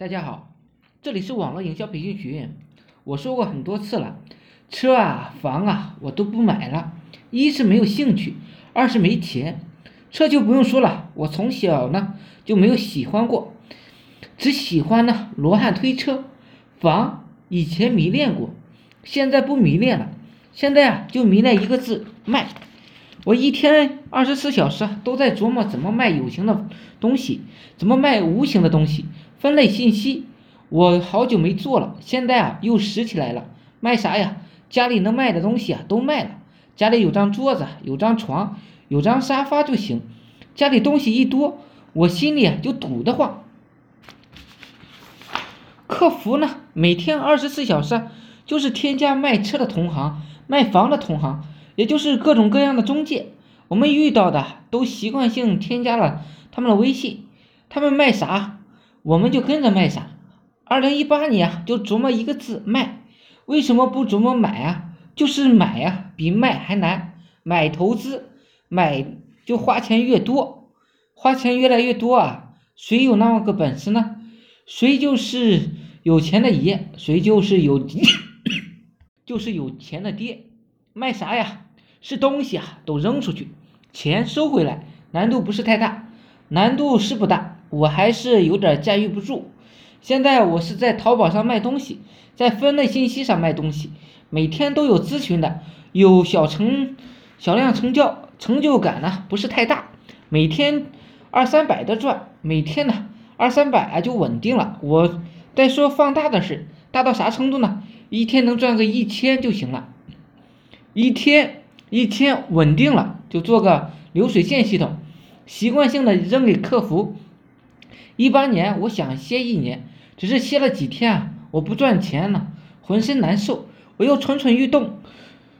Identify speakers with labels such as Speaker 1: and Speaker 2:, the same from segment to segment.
Speaker 1: 大家好，这里是网络营销培训学院。我说过很多次了，车啊、房啊，我都不买了。一是没有兴趣，二是没钱。车就不用说了，我从小呢就没有喜欢过，只喜欢呢罗汉推车。房以前迷恋过，现在不迷恋了。现在啊就迷恋一个字卖。我一天二十四小时都在琢磨怎么卖有形的东西，怎么卖无形的东西。分类信息，我好久没做了，现在啊又拾起来了。卖啥呀？家里能卖的东西啊都卖了。家里有张桌子，有张床，有张沙发就行。家里东西一多，我心里啊就堵得慌。客服呢，每天二十四小时就是添加卖车的同行、卖房的同行，也就是各种各样的中介。我们遇到的都习惯性添加了他们的微信，他们卖啥？我们就跟着卖啥。二零一八年，就琢磨一个字卖。为什么不琢磨买啊？就是买啊，比卖还难。买投资，买就花钱越多，花钱越来越多啊。谁有那么个本事呢？谁就是有钱的爷，谁就是有 就是有钱的爹。卖啥呀？是东西啊，都扔出去，钱收回来，难度不是太大，难度是不大。我还是有点驾驭不住。现在我是在淘宝上卖东西，在分类信息上卖东西，每天都有咨询的，有小成小量成交，成就感呢不是太大，每天二三百的赚，每天呢二三百啊就稳定了。我再说放大的事，大到啥程度呢？一天能赚个一千就行了，一天一天稳定了，就做个流水线系统，习惯性的扔给客服。一八年，我想歇一年，只是歇了几天啊，我不赚钱了，浑身难受，我又蠢蠢欲动。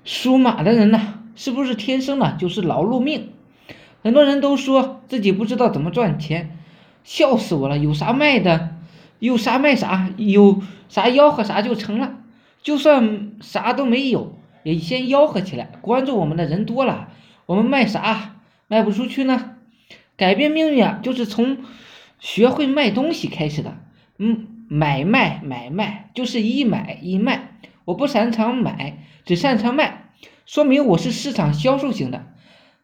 Speaker 1: 属马的人呢，是不是天生的就是劳碌命？很多人都说自己不知道怎么赚钱，笑死我了！有啥卖的，有啥卖啥，有啥吆喝啥就成了。就算啥都没有，也先吆喝起来。关注我们的人多了，我们卖啥卖不出去呢？改变命运啊，就是从。学会卖东西开始的，嗯，买卖买卖就是一买一卖。我不擅长买，只擅长卖，说明我是市场销售型的。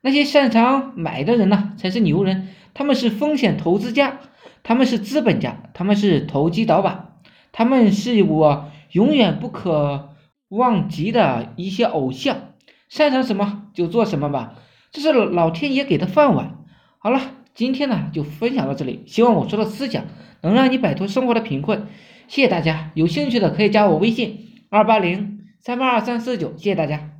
Speaker 1: 那些擅长买的人呢，才是牛人。他们是风险投资家，他们是资本家，他们是投机倒把，他们是我永远不可忘记的一些偶像。擅长什么就做什么吧，这是老天爷给的饭碗。好了。今天呢就分享到这里，希望我说的思想能让你摆脱生活的贫困。谢谢大家，有兴趣的可以加我微信二八零三八二三四九，谢谢大家。